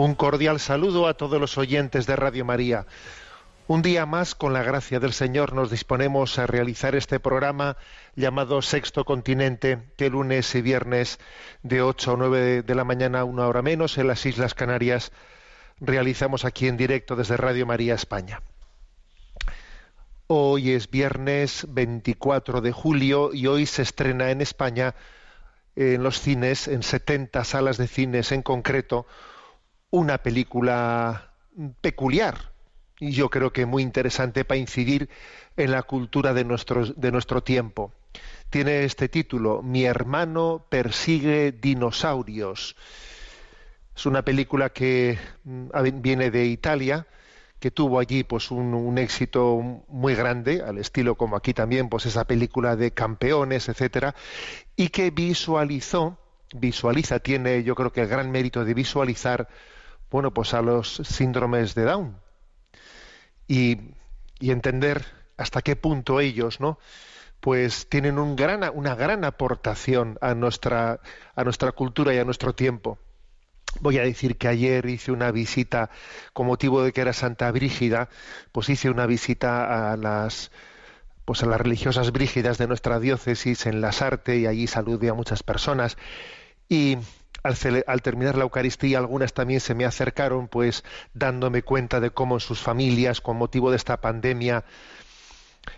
Un cordial saludo a todos los oyentes de Radio María. Un día más, con la gracia del Señor, nos disponemos a realizar este programa llamado Sexto Continente, que lunes y viernes de 8 o 9 de la mañana, una hora menos, en las Islas Canarias, realizamos aquí en directo desde Radio María España. Hoy es viernes 24 de julio y hoy se estrena en España, en los cines, en 70 salas de cines en concreto, una película peculiar y yo creo que muy interesante para incidir en la cultura de nuestro, de nuestro tiempo. Tiene este título, Mi hermano persigue dinosaurios. Es una película que mm, viene de Italia, que tuvo allí pues un, éxito muy grande, al estilo como aquí también, pues esa película de campeones, etcétera, y que visualizó, visualiza, tiene yo creo que el gran mérito de visualizar, bueno, pues a los síndromes de Down y, y entender hasta qué punto ellos, ¿no? pues tienen una gran aportación a nuestra, a nuestra cultura y a nuestro tiempo. Voy a decir que ayer hice una visita, con motivo de que era Santa Brígida, pues hice una visita a las, pues a las religiosas brígidas de nuestra diócesis en Las Arte y allí saludé a muchas personas. Y al, al, terminar la Eucaristía, algunas también se me acercaron, pues dándome cuenta de cómo en sus familias, con motivo de esta pandemia,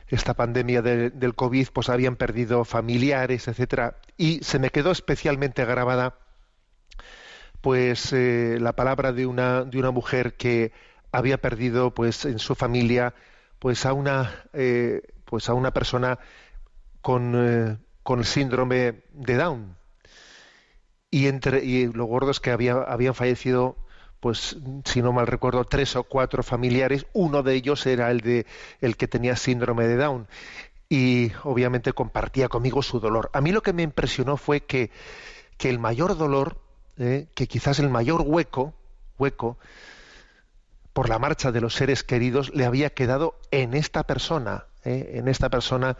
esta pandemia de, del COVID, pues habían perdido familiares, etcétera, y se me quedó especialmente grabada pues eh, la palabra de una de una mujer que había perdido pues en su familia pues a una eh, pues a una persona con, eh, con el síndrome de Down y entre y lo gordo es que había, habían fallecido pues si no mal recuerdo tres o cuatro familiares. Uno de ellos era el de el que tenía síndrome de Down y obviamente compartía conmigo su dolor. A mí lo que me impresionó fue que que el mayor dolor eh, que quizás el mayor hueco hueco por la marcha de los seres queridos le había quedado en esta persona eh, en esta persona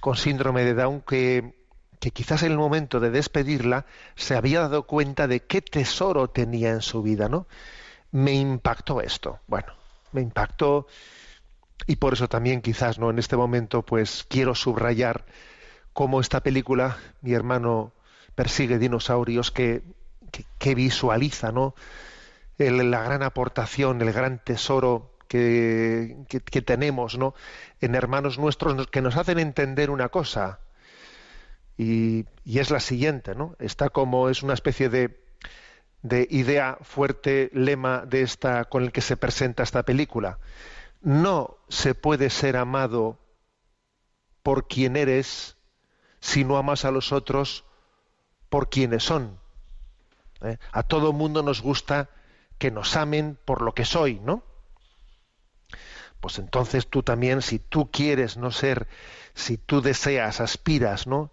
con síndrome de Down que que quizás en el momento de despedirla se había dado cuenta de qué tesoro tenía en su vida, ¿no? Me impactó esto. Bueno, me impactó y por eso también quizás, ¿no? En este momento, pues quiero subrayar cómo esta película, mi hermano persigue dinosaurios, que, que, visualiza, ¿no? La gran aportación, el gran tesoro que, que, que tenemos, ¿no? En hermanos nuestros que nos hacen entender una cosa, y, es la siguiente, ¿no? Está como es una especie de, de, idea fuerte, lema de esta con el que se presenta esta película. No se puede ser amado por quien eres si no amas a los otros por quienes son. ¿Eh? A todo mundo nos gusta que nos amen por lo que soy, ¿no? Pues entonces tú también, si tú quieres no ser, si tú deseas, aspiras, ¿no?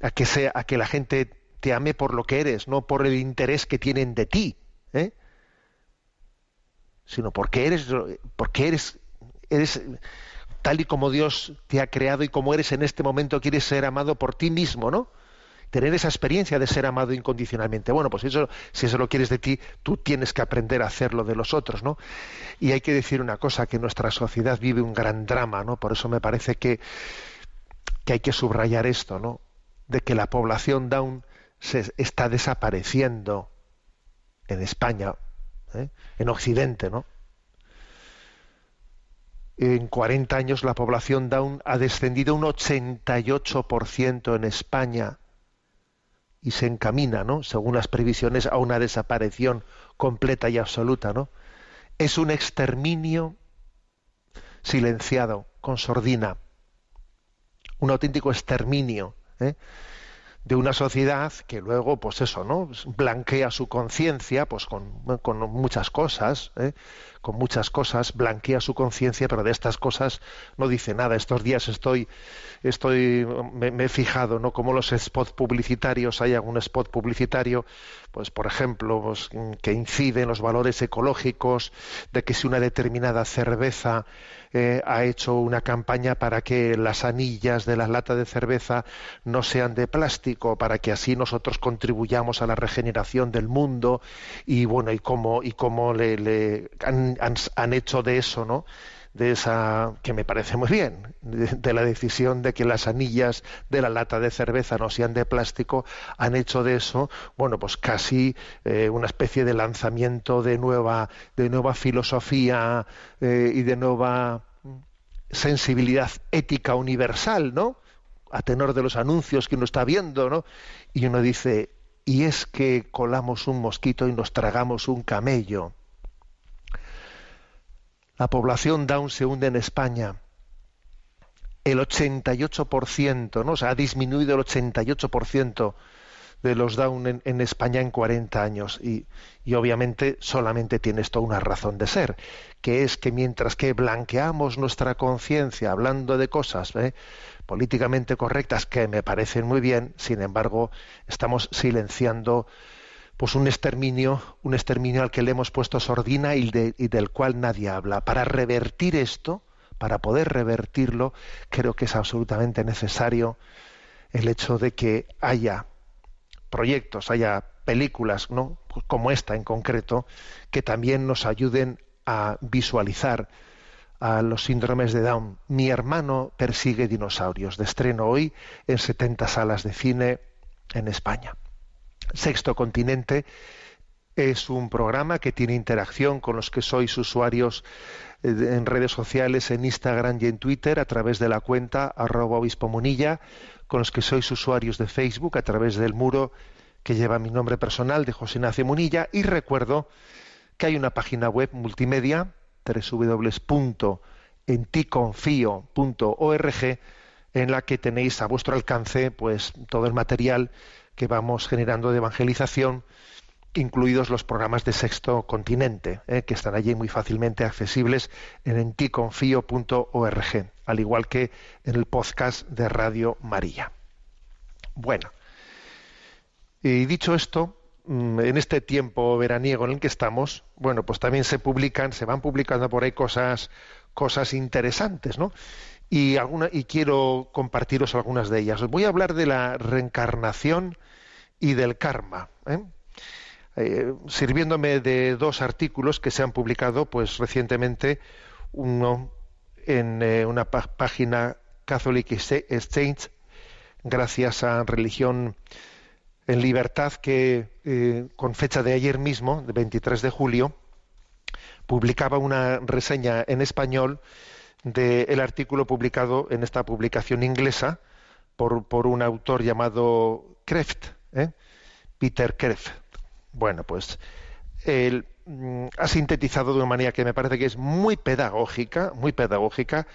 A que sea a que la gente te ame por lo que eres, no por el interés que tienen de ti, ¿eh? sino porque eres porque eres eres tal y como Dios te ha creado y como eres en este momento quieres ser amado por ti mismo, ¿no? Tener esa experiencia de ser amado incondicionalmente. Bueno, pues eso, si eso lo quieres de ti, tú tienes que aprender a hacerlo de los otros, ¿no? Y hay que decir una cosa, que nuestra sociedad vive un gran drama, ¿no? Por eso me parece que, que hay que subrayar esto, ¿no? De que la población down se está desapareciendo en España, ¿eh? en Occidente, ¿no? En 40 años la población down ha descendido un 88% en España y se encamina, ¿no? Según las previsiones, a una desaparición completa y absoluta, ¿no? es un exterminio silenciado, con sordina, un auténtico exterminio. ¿Eh? de una sociedad que luego, pues eso, ¿no? Blanquea su conciencia, pues con, con, muchas cosas, ¿eh? Con muchas cosas, blanquea su conciencia, pero de estas cosas no dice nada. Estos días estoy, estoy, me, he fijado, ¿no? Como los spots publicitarios, hay algún spot publicitario, pues por ejemplo, pues, que incide en los valores ecológicos, de que si una determinada cerveza eh, ha hecho una campaña para que las anillas de las latas de cerveza no sean de plástico, para que así nosotros contribuyamos a la regeneración del mundo y bueno, y cómo, y cómo le han, han, hecho de eso, ¿no? de esa que me parece muy bien de, de, la decisión de que las anillas de la lata de cerveza no sean de plástico han hecho de eso bueno pues casi eh, una especie de lanzamiento de nueva de nueva filosofía eh, y de nueva sensibilidad ética universal no a tenor de los anuncios que uno está viendo no y uno dice y es que colamos un mosquito y nos tragamos un camello la población Down se hunde en España. El 88%, ¿no? O sea, ha disminuido el 88% de los Down en, España en 40 años. Y, y, obviamente solamente tiene esto una razón de ser, que es que mientras que blanqueamos nuestra conciencia hablando de cosas ¿eh? políticamente correctas que me parecen muy bien, sin embargo, estamos silenciando pues un exterminio, un exterminio al que le hemos puesto sordina y, de, y, del cual nadie habla. Para revertir esto, para poder revertirlo, creo que es absolutamente necesario el hecho de que haya proyectos, haya películas, ¿no? como esta en concreto, que también nos ayuden a visualizar a los síndromes de Down. Mi hermano persigue dinosaurios, de estreno hoy en 70 salas de cine en España. Sexto Continente es un programa que tiene interacción con los que sois usuarios en redes sociales, en Instagram y en Twitter, a través de la cuenta arroba obispo munilla, con los que sois usuarios de Facebook, a través del muro que lleva mi nombre personal de José Ignacio Munilla, y recuerdo que hay una página web multimedia, www.enticonfio.org, en la que tenéis a vuestro alcance pues todo el material que vamos generando de evangelización, incluidos los programas de Sexto Continente, eh, que están allí muy fácilmente accesibles en enticonfio.org, al igual que en el podcast de Radio María. Bueno, y dicho esto, mm, en este tiempo veraniego en el que estamos, bueno, pues también se publican, se van publicando por ahí cosas, cosas interesantes, ¿no? Y, alguna, y quiero compartiros algunas de ellas. Os voy a hablar de la reencarnación y del karma. ¿eh? Eh, sirviéndome de dos artículos que se han publicado pues recientemente, uno en eh, una página Catholic Exchange, gracias a Religión en Libertad, que con fecha de ayer mismo, de 23 de julio, publicaba una reseña en español del artículo publicado en esta publicación inglesa por, por un autor llamado Kreft, ¿eh? Peter Kreft. Bueno, pues él mm, ha sintetizado de una manera que me parece que es muy pedagógica, muy pedagógica,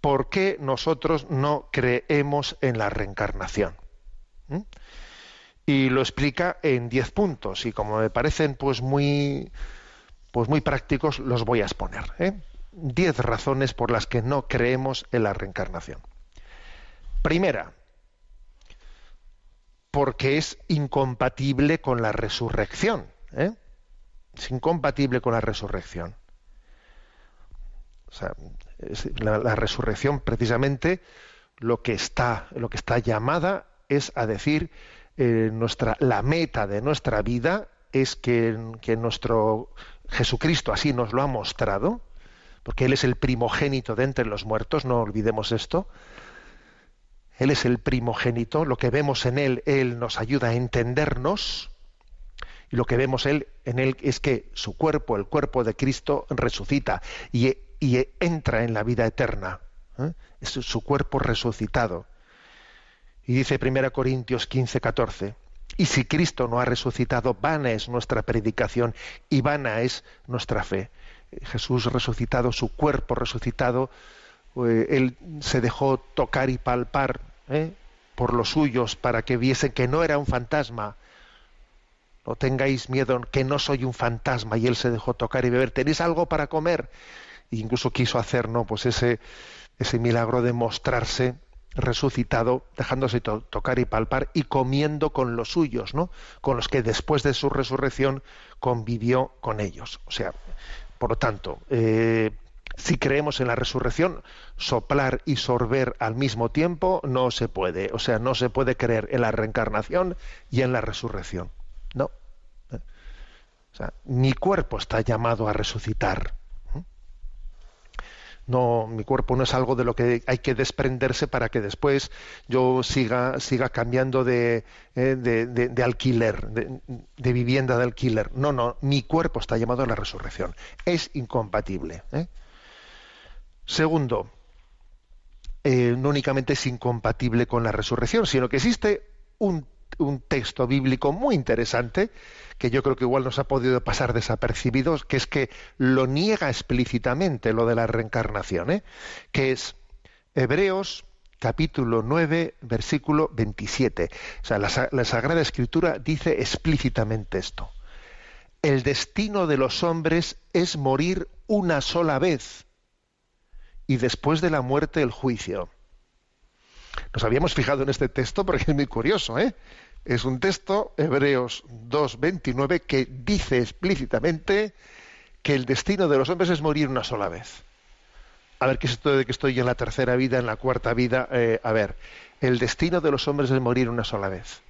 por qué nosotros no creemos en la reencarnación. ¿Mm? Y lo explica en diez puntos, y como me parecen pues muy, pues muy prácticos, los voy a exponer. ¿eh? Diez razones por las que no creemos en la reencarnación. Primera, porque es incompatible con la resurrección. ¿eh? Es incompatible con la resurrección. O sea, la, resurrección precisamente lo que está, lo que está llamada es a decir eh, nuestra, la meta de nuestra vida es que nuestro Jesucristo así nos lo ha mostrado, porque Él es el primogénito de entre los muertos, no olvidemos esto, él es el primogénito, lo que vemos en Él, Él nos ayuda a entendernos, y lo que vemos él, en Él es que su cuerpo, el cuerpo de Cristo, resucita y, entra en la vida eterna. ¿eh? Es su cuerpo resucitado. Y dice 1 Corintios 15, 14, y si Cristo no ha resucitado, vana es nuestra predicación y vana es nuestra fe. Jesús resucitado, su cuerpo resucitado, eh, él se dejó tocar y palpar ¿eh? por los suyos para que viesen que no era un fantasma. No tengáis miedo, que no soy un fantasma. Y él se dejó tocar y beber. ¿Tenéis algo para comer? E incluso quiso hacer, ¿no? Pues ese, ese milagro de mostrarse resucitado, dejándose to- tocar y palpar y comiendo con los suyos, ¿no? Con los que después de su resurrección convivió con ellos. O sea, por lo tanto, eh, si creemos en la resurrección, soplar y sorber al mismo tiempo no se puede. O sea, no se puede creer en la reencarnación y en la resurrección. No. ¿Eh? O sea, mi cuerpo está llamado a resucitar. ¿eh? No, mi cuerpo no es algo de lo que hay que desprenderse para que después yo siga, siga cambiando de, eh, de, de- alquiler, de, de vivienda de alquiler. No, no, mi cuerpo está llamado a la resurrección. Es incompatible. ¿eh? Segundo, eh, no únicamente es incompatible con la resurrección, sino que existe un, texto bíblico muy interesante que yo creo que igual nos ha podido pasar desapercibidos, que es que lo niega explícitamente lo de la reencarnación, ¿eh? que es Hebreos capítulo 9, versículo 27. O sea, la Sagrada Escritura dice explícitamente esto. El destino de los hombres es morir una sola vez y después de la muerte el juicio. Nos habíamos fijado en este texto porque es muy curioso, ¿eh? Es un texto, Hebreos 2.29, que dice explícitamente que el destino de los hombres es morir una sola vez. A ver, ¿qué es esto de que estoy en la tercera vida, en la cuarta vida? Eh, a ver, el destino de los hombres es morir una sola vez.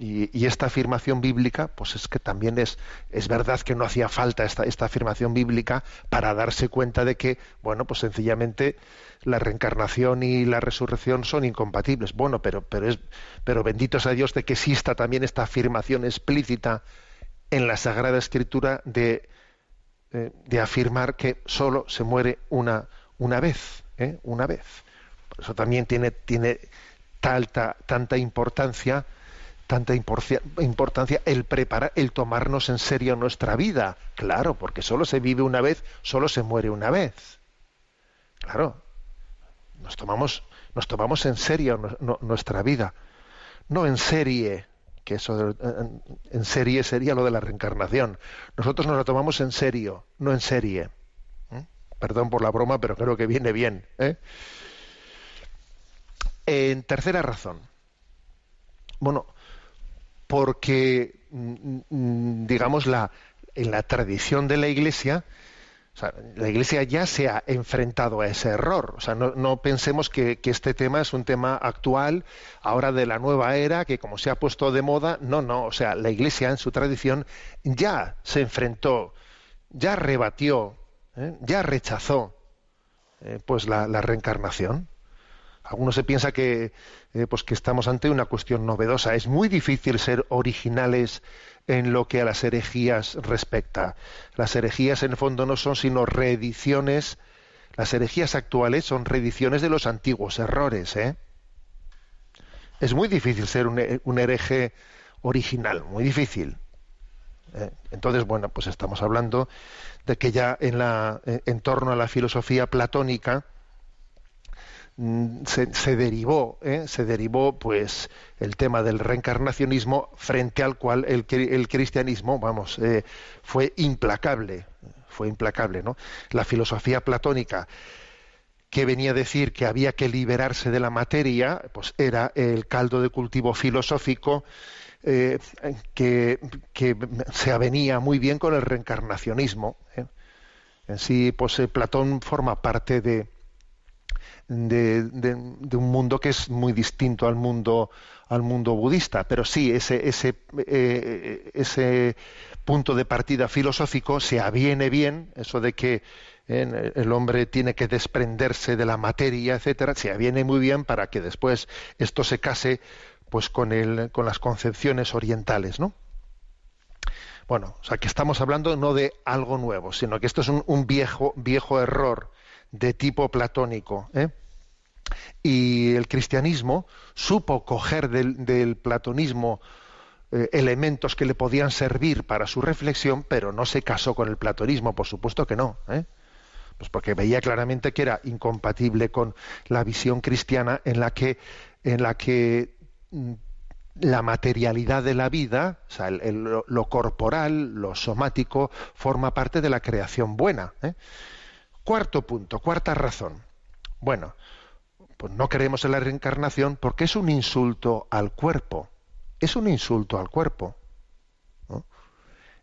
Y, y esta afirmación bíblica, pues es que también es, es verdad que no hacía falta esta, esta afirmación bíblica para darse cuenta de que, bueno, pues sencillamente la reencarnación y la resurrección son incompatibles. Bueno, pero, pero, es, pero bendito sea Dios de que exista también esta afirmación explícita en la Sagrada Escritura de, eh, de afirmar que solo se muere una, una vez, ¿eh? una vez. Por eso también tiene, tiene tanta, tanta importancia tanta importancia el preparar, el tomarnos en serio nuestra vida. Claro, porque solo se vive una vez, solo se muere una vez. Claro, nos tomamos, nos tomamos en serio nu- nu- nuestra vida, no en serie, que eso en, serie sería lo de la reencarnación. Nosotros nos lo tomamos en serio, no en serie. ¿Mm? Perdón por la broma, pero creo que viene bien. ¿eh? En tercera razón, bueno, porque mm, mm, digamos la en la tradición de la Iglesia, o sea, la Iglesia ya se ha enfrentado a ese error. O sea, no, pensemos que, este tema es un tema actual, ahora de la nueva era, que como se ha puesto de moda, no, no. O sea, la Iglesia en su tradición ya se enfrentó, ya rebatió, ¿eh? ya rechazó eh, pues la, la reencarnación. Algunos se piensa que, eh, pues que estamos ante una cuestión novedosa. Es muy difícil ser originales en lo que a las herejías respecta. Las herejías en el fondo no son sino reediciones. Las herejías actuales son reediciones de los antiguos errores. ¿eh? Es muy difícil ser un, he- un hereje original, muy difícil. ¿eh? Entonces, bueno, pues estamos hablando de que ya en, la, eh, en torno a la filosofía platónica, se, se derivó ¿eh? se derivó pues el tema del reencarnacionismo frente al cual el, cri- el cristianismo vamos eh, fue implacable fue implacable no la filosofía platónica que venía a decir que había que liberarse de la materia pues era el caldo de cultivo filosófico eh, que, que se avenía muy bien con el reencarnacionismo en sí pues Platón forma parte de de, un mundo que es muy distinto al mundo al mundo budista. Pero sí ese ese eh, ese punto de partida filosófico se aviene bien eso de que eh, el hombre tiene que desprenderse de la materia etcétera se aviene muy bien para que después esto se case pues con el con las concepciones orientales no bueno, o sea que estamos hablando no de algo nuevo, sino que esto es un, un viejo, viejo error de tipo platónico. ¿eh? Y el cristianismo supo coger del, platonismo eh, elementos que le podían servir para su reflexión, pero no se casó con el platonismo, por supuesto que no. ¿eh? Pues porque veía claramente que era incompatible con la visión cristiana en la que, en la que mm, la materialidad de la vida, o sea, lo, corporal, lo somático, forma parte de la creación buena. Cuarto punto, cuarta razón. Bueno, pues no creemos en la reencarnación porque es un insulto al cuerpo. Es un insulto al cuerpo. ¿no?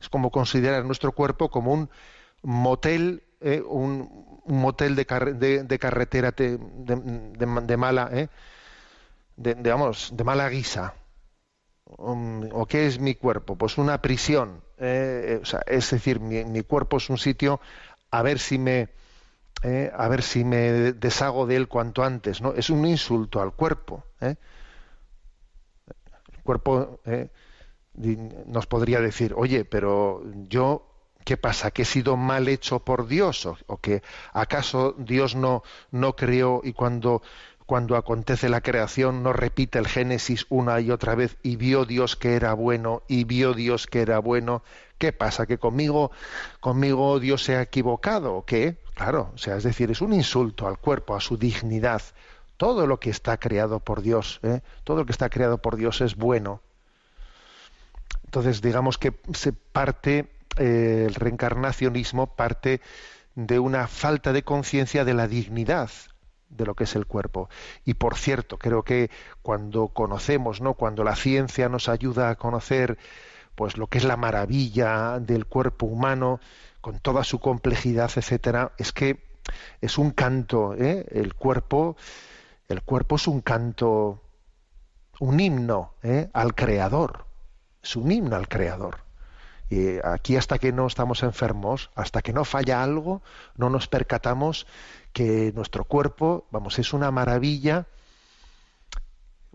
Es como considerar nuestro cuerpo como un motel, eh, un, motel de, carre- de- de carretera te- de, mala, eh, de, de, mala guisa. Um, ¿O qué es mi cuerpo? Pues una prisión. eh, es decir, mi cuerpo es un sitio a ver si me eh, a ver si me deshago de él cuanto antes. ¿no? Es un insulto al cuerpo. ¿eh? El cuerpo eh, nos podría decir, oye, pero yo, ¿qué pasa? ¿Que he sido mal hecho por Dios? ¿O, o que acaso Dios no, no creó y cuando, cuando acontece la creación no repite el Génesis una y otra vez y vio Dios que era bueno y vio Dios que era bueno? ¿Qué pasa? ¿Que conmigo, conmigo Dios se ha equivocado o qué? Claro, o sea, es decir, es un insulto al cuerpo, a su dignidad. Todo lo que está creado por Dios, ¿eh? todo lo que está creado por Dios es bueno. Entonces, digamos que se parte, eh, el reencarnacionismo parte de una falta de conciencia de la dignidad de lo que es el cuerpo. Y por cierto, creo que cuando conocemos, ¿no? Cuando la ciencia nos ayuda a conocer pues lo que es la maravilla del cuerpo humano, con toda su complejidad, etcétera, es que es un canto, ¿eh? el cuerpo, el cuerpo es un canto, un himno ¿eh? al creador, es un himno al creador. Y aquí hasta que no estamos enfermos, hasta que no falla algo, no nos percatamos que nuestro cuerpo, vamos, es una maravilla,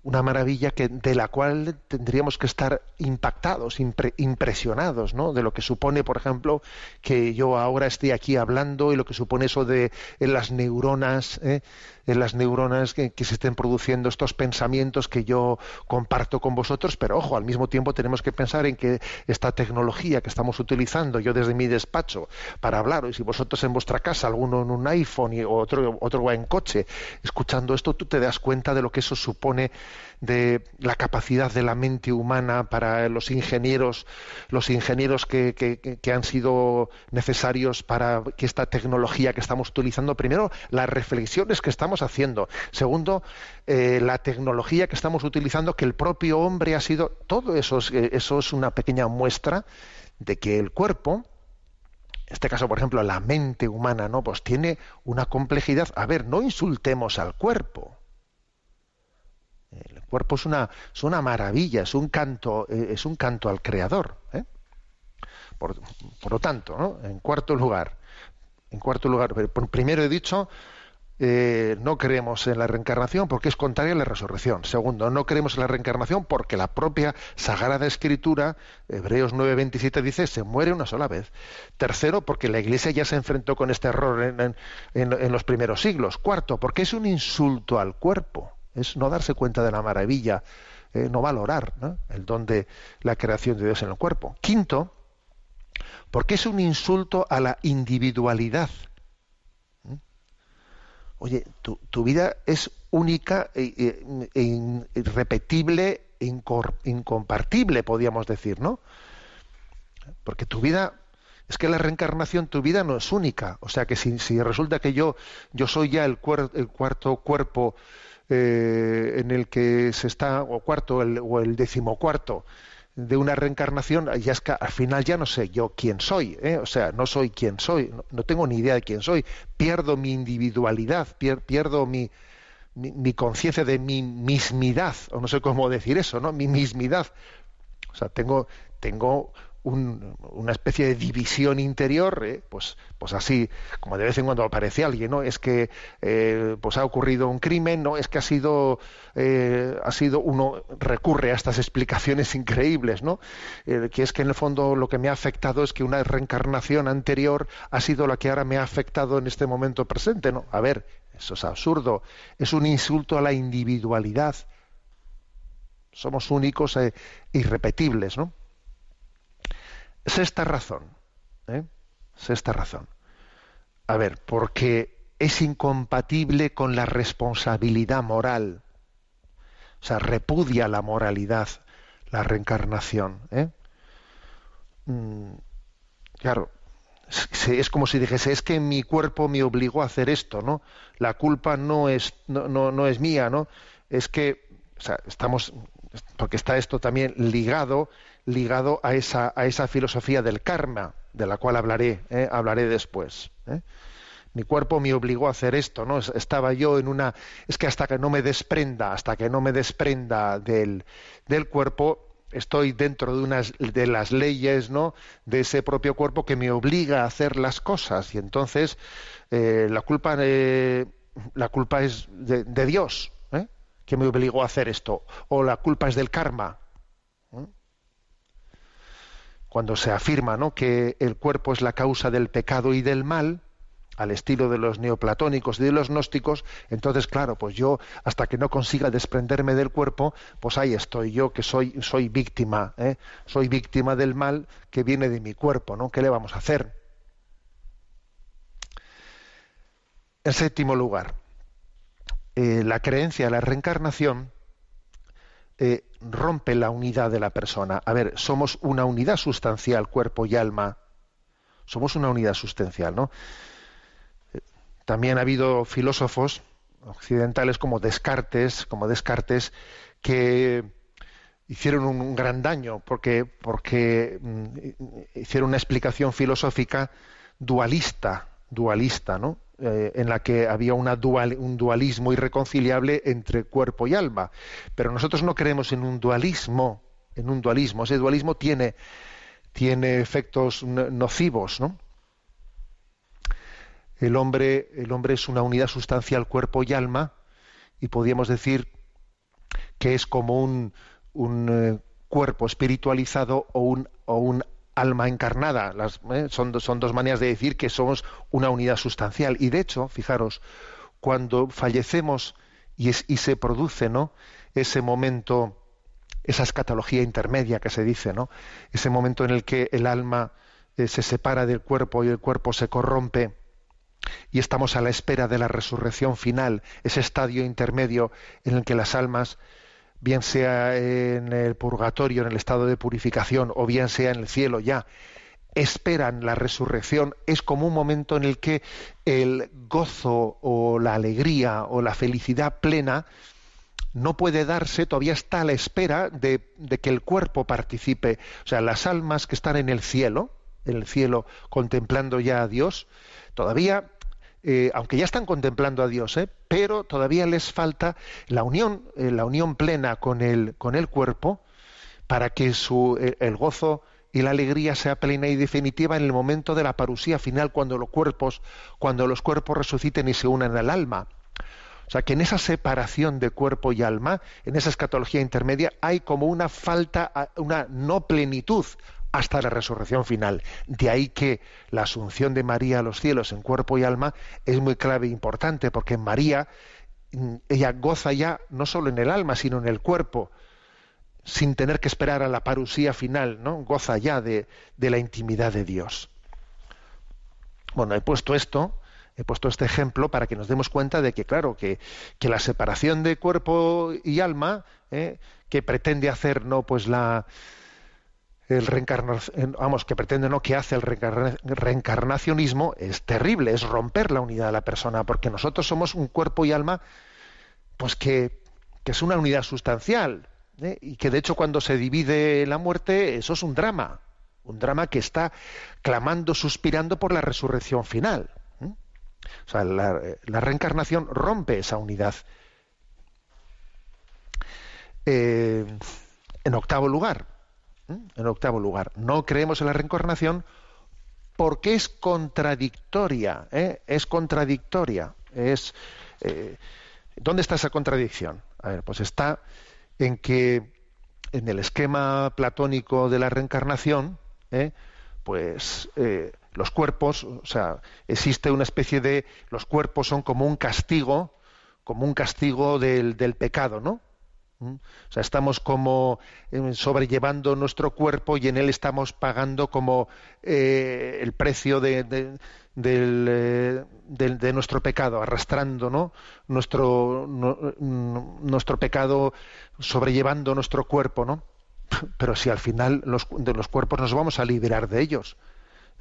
una maravilla que, de la cual tendríamos que estar impactados, impre- impresionados, ¿no? De lo que supone, por ejemplo, que yo ahora esté aquí hablando y lo que supone eso de en las neuronas, ¿eh? en las neuronas que, se estén produciendo estos pensamientos que yo comparto con vosotros, pero ojo, al mismo tiempo tenemos que pensar en que esta tecnología que estamos utilizando, yo desde mi despacho, para hablar, y si vosotros en vuestra casa, alguno en un iPhone y otro, otro va en coche, escuchando esto, tú te das cuenta de lo que eso supone de la capacidad de la mente humana para los ingenieros, los ingenieros que, que- han sido necesarios para que esta tecnología que estamos utilizando, primero, las reflexiones que estamos haciendo, segundo, eh, la tecnología que estamos utilizando, que el propio hombre ha sido, todo eso es, eh, eso es una pequeña muestra de que el cuerpo, en este caso, por ejemplo, la mente humana, ¿no? Pues tiene una complejidad. A ver, no insultemos al cuerpo. El cuerpo es una, es una maravilla, es un canto, eh, es un canto al creador. ¿eh? Por, lo tanto, ¿no? en cuarto lugar, en cuarto lugar, por- primero he dicho, eh, no creemos en la reencarnación porque es contraria a la resurrección. Segundo, no creemos en la reencarnación porque la propia Sagrada Escritura, Hebreos 9:27 dice, se muere una sola vez. Tercero, porque la Iglesia ya se enfrentó con este error en- en los primeros siglos. Cuarto, porque es un insulto al cuerpo. Es no darse cuenta de la maravilla, eh, no valorar el don de la creación de Dios en el cuerpo. Quinto, porque es un insulto a la individualidad. Oye, tu, vida es única e, e- e irrepetible, incompartible, podríamos decir, ¿no? Porque tu vida, es que la reencarnación, tu vida no es única. O sea que si, si resulta que yo, yo soy ya el, cuer- el cuarto cuerpo eh, en el que se está, o cuarto, el, o el decimocuarto de una reencarnación, ya es que al final ya no sé yo quién soy, ¿eh? o sea, no soy quién soy, no, tengo ni idea de quién soy, pierdo mi individualidad, pier- pierdo mi, mi, mi conciencia de mi mismidad, o no sé cómo decir eso, ¿no? Mi mismidad. O sea, tengo, tengo un- una especie de división interior, ¿eh? pues, pues así, como de vez en cuando aparece alguien, ¿no? Es que eh, pues ha ocurrido un crimen, ¿no? Es que ha sido, eh, ha sido uno recurre a estas explicaciones increíbles, ¿no? Que es que en el fondo lo que me ha afectado es que una reencarnación anterior ha sido la que ahora me ha afectado en este momento presente, ¿no? A ver, eso es absurdo, es un insulto a la individualidad. somos únicos e irrepetibles, ¿no? Sexta razón, ¿eh? Sexta razón. A ver, porque es incompatible con la responsabilidad moral. O sea, repudia la moralidad, la reencarnación. ¿eh? Mm, claro, es como si dijese, es que mi cuerpo me obligó a hacer esto, ¿no? La culpa no es, no, no, es mía, ¿no? Es que, o sea, estamos, porque está esto también ligado, ligado a esa, a esa filosofía del karma, de la cual hablaré, ¿eh? hablaré después. ¿eh? Mi cuerpo me obligó a hacer esto, ¿no? Estaba yo en una, es que hasta que no me desprenda, hasta que no me desprenda del, del cuerpo, estoy dentro de unas de las leyes no de ese propio cuerpo que me obliga a hacer las cosas y entonces eh, la culpa la culpa es de, Dios que me obligó a hacer esto o la culpa es del karma cuando se afirma ¿no? que el cuerpo es la causa del pecado y del mal al estilo de los neoplatónicos y de los gnósticos, entonces claro, pues yo hasta que no consiga desprenderme del cuerpo, pues ahí estoy yo que soy soy víctima, ¿eh? soy víctima del mal que viene de mi cuerpo, ¿no? ¿Qué le vamos a hacer? En séptimo lugar, eh, la creencia en la reencarnación eh, rompe la unidad de la persona. A ver, somos una unidad sustancial, cuerpo y alma. Somos una unidad sustancial, ¿no? También ha habido filósofos occidentales como Descartes, como Descartes, que hicieron un gran daño porque, porque mm, hicieron una explicación filosófica dualista, dualista, ¿no? Eh, en la que había un dualismo irreconciliable entre cuerpo y alma. Pero nosotros no creemos en un dualismo, en un dualismo. Ese dualismo tiene, tiene efectos nocivos, ¿no? el hombre, el hombre es una unidad sustancial cuerpo y alma y podríamos decir que es como un, un eh, cuerpo espiritualizado o un, o un alma encarnada. Eh, son, dos maneras de decir que somos una unidad sustancial. Y de hecho, fijaros, cuando fallecemos y se produce ¿no? ese momento, esa escatología intermedia que se dice, ¿no? ese momento en el que el alma eh, se separa del cuerpo y el cuerpo se corrompe, y estamos a la espera de la resurrección final, ese estadio intermedio en el que las almas, bien sea en el purgatorio, en el estado de purificación, o bien sea en el cielo ya, esperan la resurrección, es como un momento en el que el gozo o la alegría o la felicidad plena no puede darse, todavía está a la espera de, que el cuerpo participe. O sea, las almas que están en el cielo, en el cielo contemplando ya a Dios, todavía, eh, aunque ya están contemplando a Dios, ¿eh? pero todavía les falta la unión, eh, la unión plena con el, con el cuerpo, para que su, el gozo y la alegría sea plena y definitiva en el momento de la parusía final, cuando los cuerpos, cuando los cuerpos resuciten y se unan al alma. O sea que en esa separación de cuerpo y alma, en esa escatología intermedia, hay como una falta, una no plenitud hasta la resurrección final. De ahí que la asunción de María a los cielos en cuerpo y alma es muy clave e importante, porque María, mm, ella goza ya no solo en el alma, sino en el cuerpo, sin tener que esperar a la parusía final, ¿no? Goza ya de, la intimidad de Dios. Bueno, he puesto esto, he puesto este ejemplo para que nos demos cuenta de que, claro, que, que la separación de cuerpo y alma, ¿eh? que pretende hacer no pues la el vamos, que pretende no que hace el reencarnacionismo es terrible, es romper la unidad de la persona, porque nosotros somos un cuerpo y alma, pues que, que es una unidad sustancial, ¿eh? y que de hecho cuando se divide la muerte, eso es un drama, un drama que está clamando, suspirando por la resurrección final. ¿eh? O sea, la, reencarnación rompe esa unidad. Eh, en octavo lugar, en octavo lugar, no creemos en la reencarnación porque es contradictoria, ¿eh? es contradictoria. Es, eh, ¿Dónde está esa contradicción? A ver, pues está en que en el esquema platónico de la reencarnación, ¿eh? pues los cuerpos, o sea, existe una especie de, los cuerpos son como un castigo, como un castigo del, del pecado, ¿no? O sea, estamos como eh, sobrellevando nuestro cuerpo y en él estamos pagando como eh, el precio de, de- eh, del- de nuestro pecado, arrastrando ¿no? nuestro, mm, nuestro pecado, sobrellevando nuestro cuerpo, ¿no? Pero si al final los, de los cuerpos nos vamos a liberar de ellos.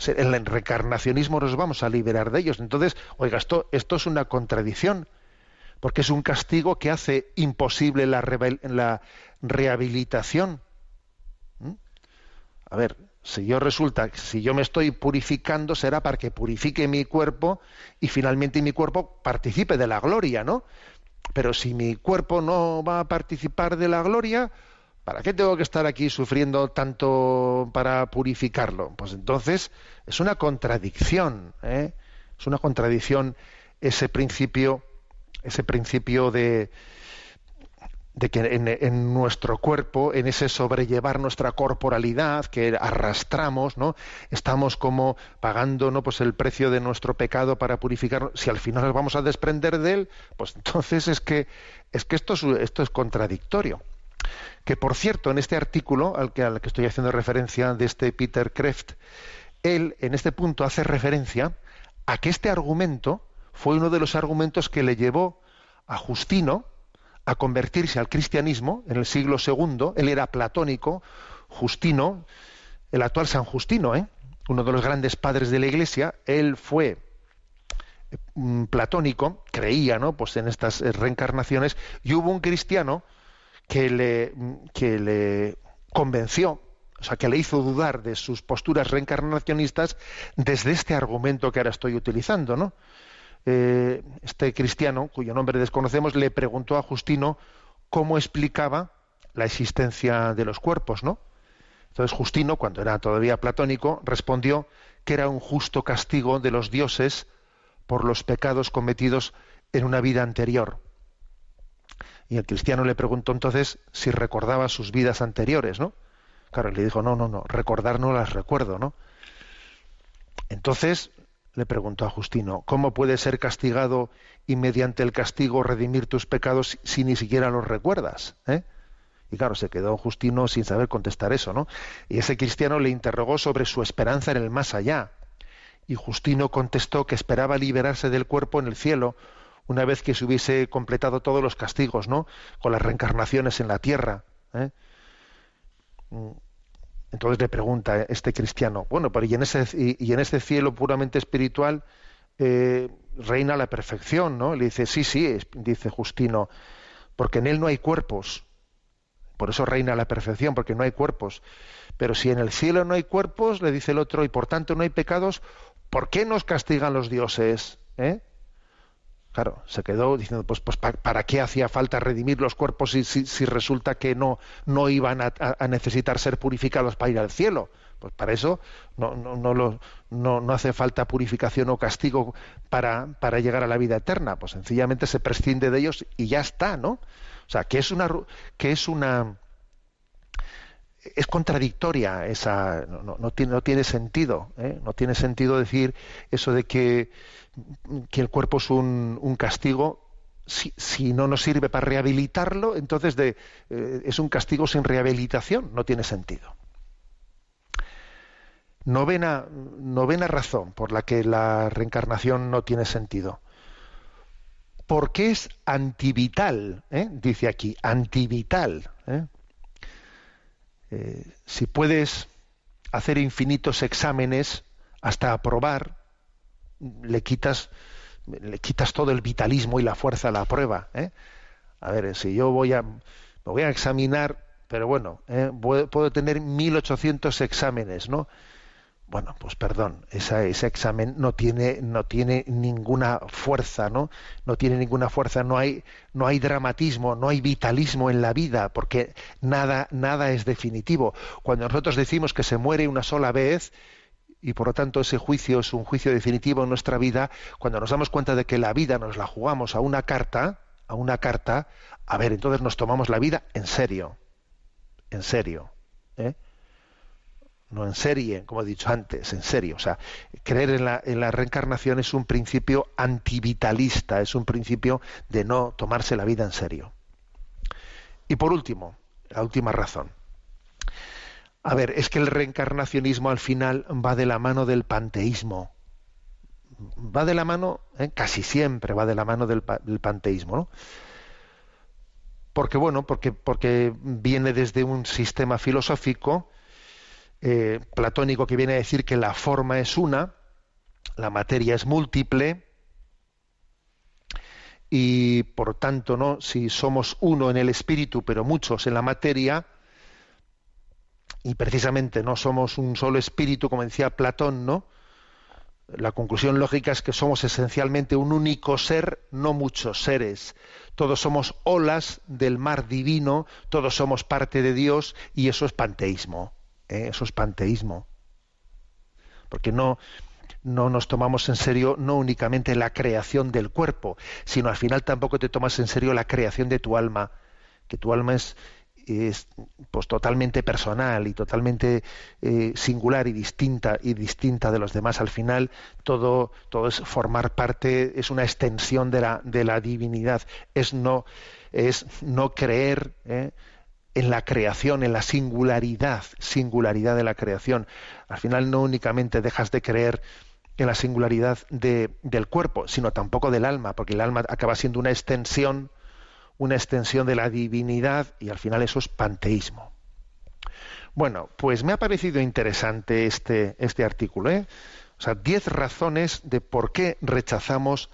En el reencarnacionismo nos vamos a liberar de ellos. Entonces, oiga, esto, esto es una contradicción porque es un castigo que hace imposible la, la rehabilitación. ¿Mm? A ver, si yo resulta, si yo me estoy purificando, será para que purifique mi cuerpo y finalmente mi cuerpo participe de la gloria, ¿no? Pero si mi cuerpo no va a participar de la gloria, ¿para qué tengo que estar aquí sufriendo tanto para purificarlo? Pues entonces es una contradicción, ¿eh? es una contradicción ese principio, ese principio de, de que en, nuestro cuerpo, en ese sobrellevar nuestra corporalidad que arrastramos, ¿no? Estamos como pagando, ¿no? Pues el precio de nuestro pecado para purificarnos. Si al final nos vamos a desprender de él, pues entonces es que es que esto es, esto es contradictorio. Que por cierto, en este artículo al que, al que estoy haciendo referencia de este Peter Kreft, él en este punto hace referencia a que este argumento fue uno de los argumentos que le llevó a Justino a convertirse al cristianismo en el siglo II. Él era platónico, Justino, el actual San Justino, ¿eh? uno de los grandes padres de la Iglesia. Él fue mm, platónico, creía ¿no? pues en estas eh, reencarnaciones, y hubo un cristiano que le, mm, que le convenció, o sea, que le hizo dudar de sus posturas reencarnacionistas desde este argumento que ahora estoy utilizando, ¿no? Eh, este cristiano, cuyo nombre desconocemos, le preguntó a Justino cómo explicaba la existencia de los cuerpos, ¿no? Entonces Justino, cuando era todavía platónico, respondió que era un justo castigo de los dioses por los pecados cometidos en una vida anterior. Y el cristiano le preguntó entonces si recordaba sus vidas anteriores, ¿no? Claro, le dijo, no, no, no, recordar no las recuerdo, ¿no? Entonces le preguntó a Justino, ¿cómo puedes ser castigado y mediante el castigo redimir tus pecados si ni siquiera los recuerdas? ¿eh? Y claro, se quedó Justino sin saber contestar eso, ¿no? Y ese cristiano le interrogó sobre su esperanza en el más allá. Y Justino contestó que esperaba liberarse del cuerpo en el cielo una vez que se hubiese completado todos los castigos, ¿no? Con las reencarnaciones en la tierra. ¿eh? Entonces le pregunta este cristiano, bueno, pero y en ese, y, en ese cielo puramente espiritual eh, reina la perfección, ¿no? Le dice, sí, sí, dice Justino, porque en él no hay cuerpos. Por eso reina la perfección, porque no hay cuerpos. Pero si en el cielo no hay cuerpos, le dice el otro, y por tanto no hay pecados, ¿por qué nos castigan los dioses? ¿Eh? Claro, se quedó diciendo, pues, pues pa- ¿para qué hacía falta redimir los cuerpos si, si- si resulta que no, no iban a, a- necesitar ser purificados para ir al cielo? Pues para eso no, no, no, lo- no, no hace falta purificación o castigo para, para llegar a la vida eterna. Pues sencillamente se prescinde de ellos y ya está, ¿no? O sea, que es una, que es una, es contradictoria esa no, no- no tiene no tiene sentido ¿eh? no tiene sentido decir eso de que, que el cuerpo es un, un castigo si, si no nos sirve para rehabilitarlo entonces de, eh, es un castigo sin rehabilitación no tiene sentido novena novena razón por la que la reencarnación no tiene sentido porque es antivital ¿eh? dice aquí antivital ¿eh? Eh, si puedes hacer infinitos exámenes hasta aprobar, le quitas, le quitas todo el vitalismo y la fuerza a la prueba. ¿eh? A ver, si yo voy a, me voy a examinar, pero bueno, ¿eh? puedo, puedo tener 1800 exámenes, ¿no? Bueno, pues perdón, ese examen no tiene, no tiene ninguna fuerza, ¿no? No tiene ninguna fuerza, no hay, no hay dramatismo, no hay vitalismo en la vida, porque nada, nada es definitivo. Cuando nosotros decimos que se muere una sola vez, y por lo tanto ese juicio es un juicio definitivo en nuestra vida, cuando nos damos cuenta de que la vida nos la jugamos a una carta, a una carta, a ver, entonces nos tomamos la vida en serio, en serio, ¿eh? No en serie, como he dicho antes, en serio. O sea, creer en la, en la reencarnación es un principio antivitalista, es un principio de no tomarse la vida en serio. Y por último, la última razón. A ver, es que el reencarnacionismo al final va de la mano del panteísmo. Va de la mano, ¿eh? casi siempre va de la mano del, del panteísmo, ¿no? Porque, bueno, porque, porque viene desde un sistema filosófico eh, platónico que viene a decir que la forma es una, la materia es múltiple, y por tanto, ¿no? Si somos uno en el espíritu, pero muchos en la materia, y precisamente no somos un solo espíritu, como decía Platón, ¿no? La conclusión lógica es que somos esencialmente un único ser, no muchos seres. Todos somos olas del mar divino, todos somos parte de Dios y eso es panteísmo. ¿Eh? Eso es panteísmo. Porque no, no nos tomamos en serio no únicamente la creación del cuerpo, sino al final tampoco te tomas en serio la creación de tu alma, que tu alma es, es pues totalmente personal y totalmente eh, singular y distinta y distinta de los demás al final todo todo es formar parte es una extensión de la de la divinidad es no es no creer ¿eh? En la creación en la singularidad singularidad de la creación al final no únicamente dejas de creer en la singularidad de, del cuerpo, sino tampoco del alma, porque el alma acaba siendo una extensión una extensión de la divinidad y al final eso es panteísmo. Bueno, pues me ha parecido interesante este, este artículo. ¿eh? O sea, diez razones de por qué rechazamos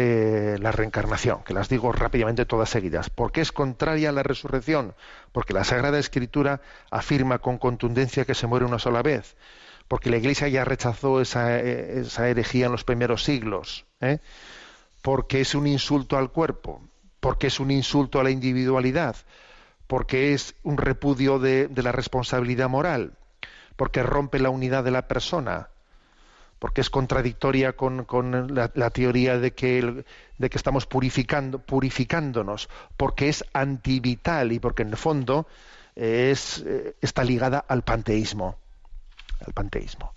eh, la reencarnación, que las digo rápidamente todas seguidas. ¿Por qué es contraria a la resurrección? Porque la Sagrada Escritura afirma con contundencia que se muere una sola vez. Porque la Iglesia ya rechazó esa, eh, herejía en los primeros siglos. ¿eh? Porque es un insulto al cuerpo porque es un insulto a la individualidad, porque es un repudio de, la responsabilidad moral, porque rompe la unidad de la persona, porque es contradictoria con, la, teoría de que, estamos purificando, purificándonos, porque es antivital y porque en el fondo es, eh, está ligada al panteísmo. Al panteísmo.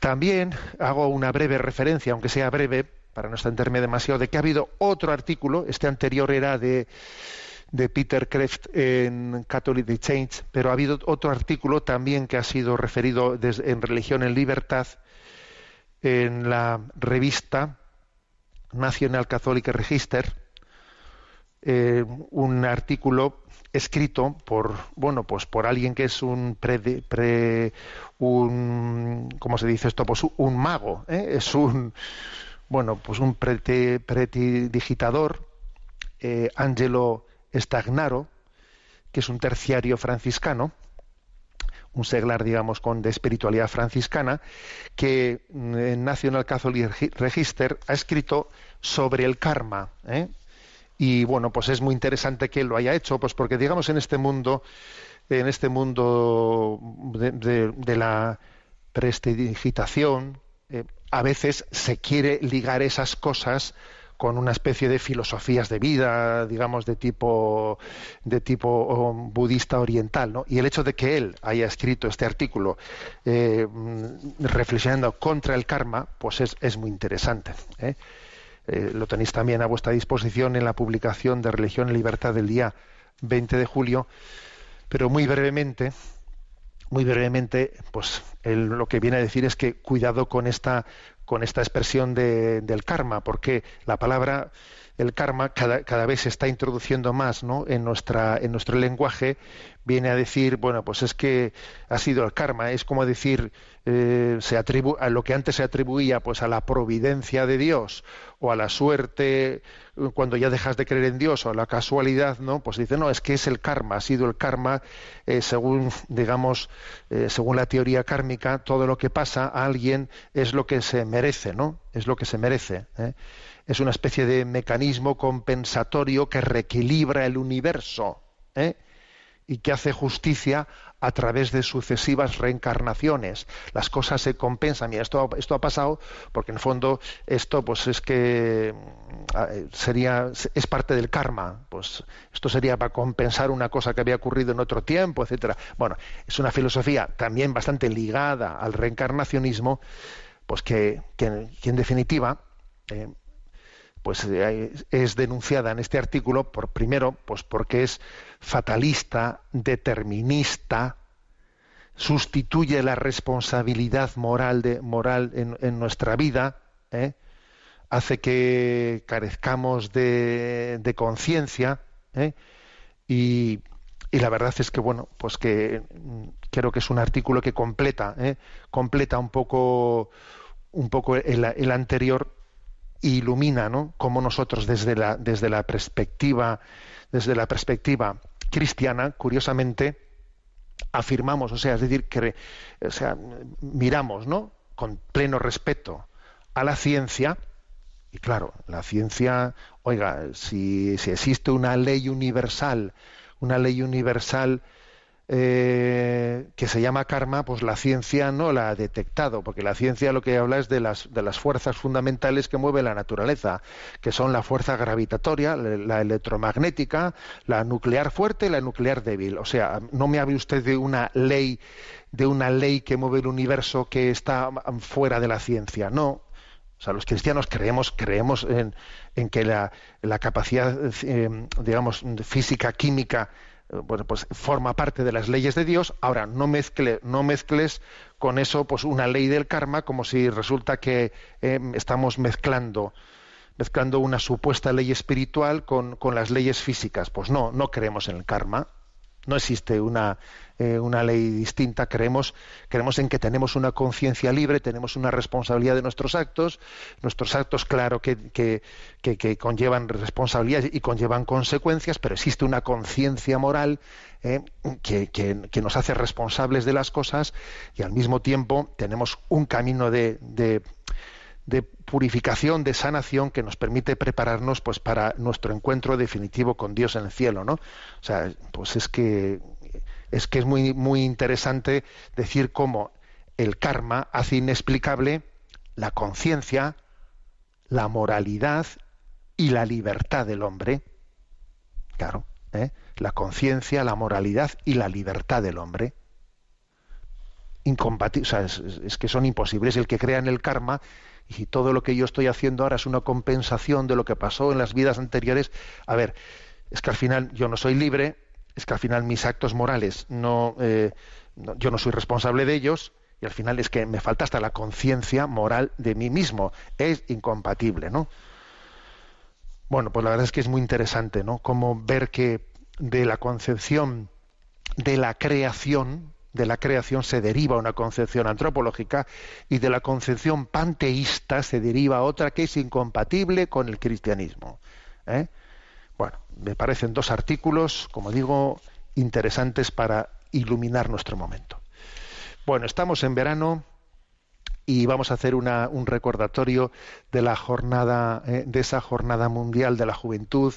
También hago una breve referencia, aunque sea breve, para no extenderme demasiado, de que ha habido otro artículo, este anterior era de, de Peter Kreft en Catholic Change, pero ha habido otro artículo también que ha sido referido en Religión en Libertad en la revista National Catholic Register, eh, un artículo escrito por bueno pues por alguien que es un pre, un cómo se dice esto pues un mago ¿eh? es un bueno, pues un pretidigitador, eh, Angelo Stagnaro, que es un terciario franciscano, un seglar, digamos, con de espiritualidad franciscana, que mm, en National Catholic Register ha escrito sobre el karma. ¿eh? Y bueno, pues es muy interesante que él lo haya hecho, pues porque digamos en este mundo, en este mundo de, la prestidigitación, eh, a veces se quiere ligar esas cosas con una especie de filosofías de vida, digamos, de tipo, de tipo um, budista oriental, ¿no? Y el hecho de que él haya escrito este artículo eh, reflexionando contra el karma, pues es, es muy interesante. ¿eh? Eh, lo tenéis también a vuestra disposición en la publicación de Religión y Libertad del día 20 de julio, pero muy brevemente, muy brevemente, pues lo que viene a decir es que cuidado con esta, con esta expresión de, del karma, porque la palabra el karma cada, cada, vez se está introduciendo más ¿no? en, nuestra, en nuestro lenguaje, viene a decir, bueno, pues es que ha sido el karma, es como decir, eh, se atribu a lo que antes se atribuía pues a la providencia de Dios o a la suerte cuando ya dejas de creer en Dios o a la casualidad, ¿no? Pues dice, no, es que es el karma, ha sido el karma, eh, según, digamos, eh, según la teoría kármica, todo lo que pasa a alguien es lo que se merece, ¿no? Es lo que se merece. ¿eh? Es una especie de mecanismo compensatorio que reequilibra el universo ¿eh? y que hace justicia a través de sucesivas reencarnaciones. Las cosas se compensan. Mira, esto, esto ha pasado porque en el fondo esto pues es que mm, sería es parte del karma. Pues esto sería para compensar una cosa que había ocurrido en otro tiempo, etcétera. Bueno, es una filosofía también bastante ligada al reencarnacionismo, pues que, en definitiva eh, pues eh, es denunciada en este artículo por primero pues porque es fatalista determinista sustituye la responsabilidad moral de moral en, nuestra vida ¿eh? hace que carezcamos de, conciencia ¿eh? y, la verdad es que bueno pues que mm, creo que es un artículo que completa completa un poco un poco el, el anterior ilumina, ¿no? Cómo nosotros desde la, desde la perspectiva, desde la perspectiva cristiana, curiosamente, afirmamos, o sea, es decir, que, o sea, miramos, ¿no? Con pleno respeto a la ciencia, y claro, la ciencia, oiga, si, si existe una ley universal, una ley universal eh, que se llama karma, pues la ciencia no la ha detectado, porque la ciencia lo que habla es de las, de las fuerzas fundamentales que mueve la naturaleza, que son la fuerza gravitatoria, la electromagnética, la nuclear fuerte y la nuclear débil. O sea, no me hable usted de una ley, de una ley que mueve el universo que está fuera de la ciencia. No, o sea, los cristianos creemos, creemos en, en que la, la capacidad, eh, digamos, física, química, bueno, pues forma parte de las leyes de Dios. Ahora, no, mezcle, no mezcles con eso pues una ley del karma como si resulta que eh, estamos mezclando mezclando una supuesta ley espiritual con, con las leyes físicas. Pues no, no creemos en el karma. No existe una, eh, una ley distinta. Creemos, creemos en que tenemos una conciencia libre, tenemos una responsabilidad de nuestros actos. Nuestros actos, claro, que, que, que, conllevan responsabilidades y conllevan consecuencias, pero existe una conciencia moral eh, que, que, nos hace responsables de las cosas y al mismo tiempo tenemos un camino de, de de purificación, de sanación que nos permite prepararnos pues para nuestro encuentro definitivo con Dios en el cielo, ¿no? O sea, pues es que es que es muy, muy interesante decir cómo el karma hace inexplicable la conciencia, la moralidad y la libertad del hombre. Claro, ¿eh? la conciencia, la moralidad y la libertad del hombre. Incompatibles, o sea, es, que son imposibles. El que crea en el karma y todo lo que yo estoy haciendo ahora es una compensación de lo que pasó en las vidas anteriores, a ver, es que al final yo no soy libre, es que al final mis actos morales eh, no, yo no soy responsable de ellos y al final es que me falta hasta la conciencia moral de mí mismo. Es incompatible no bueno pues la verdad es que es muy interesante no como ver que de la concepción de la creación de la creación se deriva una concepción antropológica y de la concepción panteísta se deriva otra que es incompatible con el cristianismo ¿eh? Bueno, me parecen dos artículos, como digo, interesantes para iluminar nuestro momento. Bueno, estamos en verano y vamos a hacer un recordatorio de la jornada, eh, de esa jornada mundial de la juventud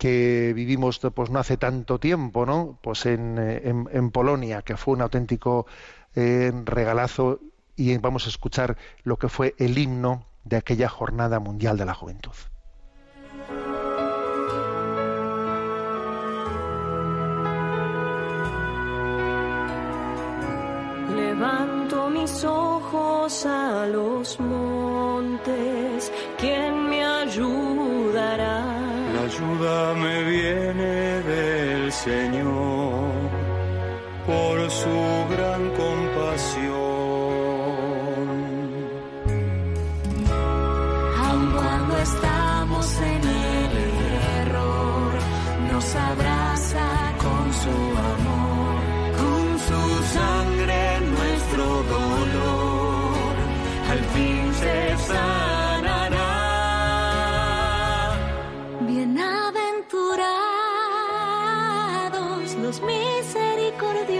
que vivimos pues no hace tanto tiempo, ¿no? Pues en, eh, Polonia, que fue un auténtico eh, regalazo y vamos a escuchar lo que fue el himno de aquella jornada mundial de la juventud. Levanto mis ojos a los montes, ¿quién me ayudará? Ayuda me viene del Señor por su gran からで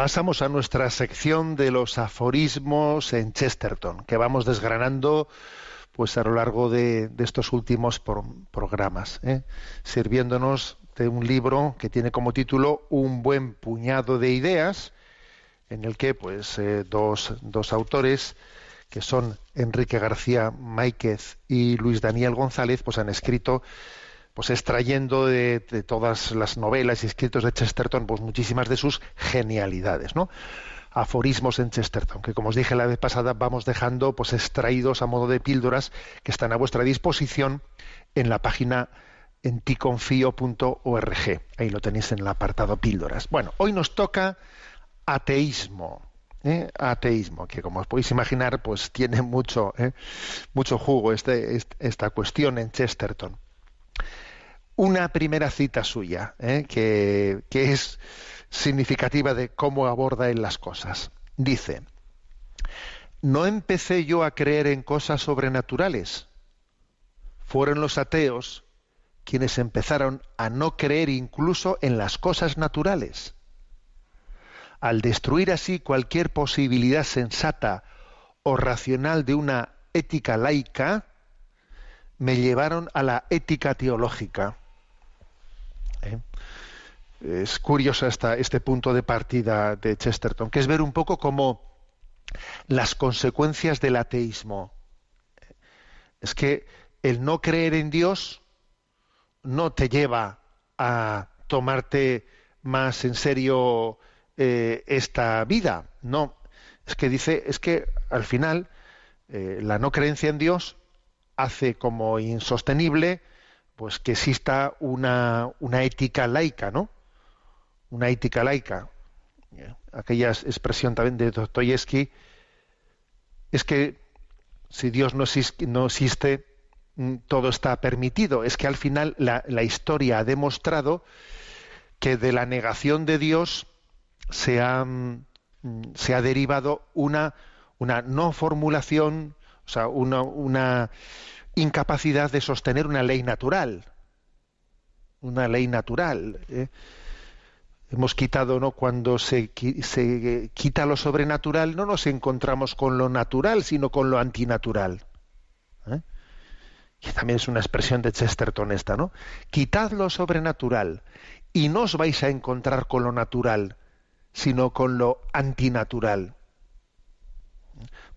Pasamos a nuestra sección de los aforismos en Chesterton, que vamos desgranando pues a lo largo de, estos últimos programas, ¿eh? sirviéndonos de un libro que tiene como título Un buen puñado de ideas, en el que pues eh, dos, dos autores que son Enrique García Máiquez y Luis Daniel González, pues han escrito pues extrayendo de, todas las novelas y escritos de Chesterton, pues muchísimas de sus genialidades, ¿no? Aforismos en Chesterton, que como os dije la vez pasada, vamos dejando pues extraídos a modo de píldoras que están a vuestra disposición en la página enticonfio.org. Ahí lo tenéis en el apartado píldoras. Bueno, hoy nos toca ateísmo. ¿eh? Ateísmo, que como os podéis imaginar, pues tiene mucho, ¿eh? mucho jugo este- esta cuestión en Chesterton una primera cita suya, ¿eh? que, que es significativa de cómo aborda él las cosas. Dice, no empecé yo a creer en cosas sobrenaturales. Fueron los ateos quienes empezaron a no creer incluso en las cosas naturales. Al destruir así cualquier posibilidad sensata o racional de una ética laica, me llevaron a la ética teológica. Es curioso esta- este punto de partida de Chesterton, que es ver un poco cómo las consecuencias del ateísmo. Es que el no creer en Dios no te lleva a tomarte más en serio eh, esta vida. No, es que dice, es que al final eh, la no creencia en Dios hace como insostenible pues que exista una, una ética laica, ¿no? Una ética laica. Aquella expresión también de Dostoyevsky es que si Dios no existe, no existe, mm, todo está permitido. Es que al final la, la historia ha demostrado que de la negación de Dios se ha, mm, se ha derivado una, una no formulación, o sea, una, una incapacidad de sostener una ley natural. Una ley natural. ¿eh? Hemos quitado, ¿no? Cuando se, se quita lo sobrenatural, no nos encontramos con lo natural, sino con lo antinatural. ¿eh? Que también es una expresión de Chesterton esta, ¿no? Quitad lo sobrenatural y no os vais a encontrar con lo natural, sino con lo antinatural.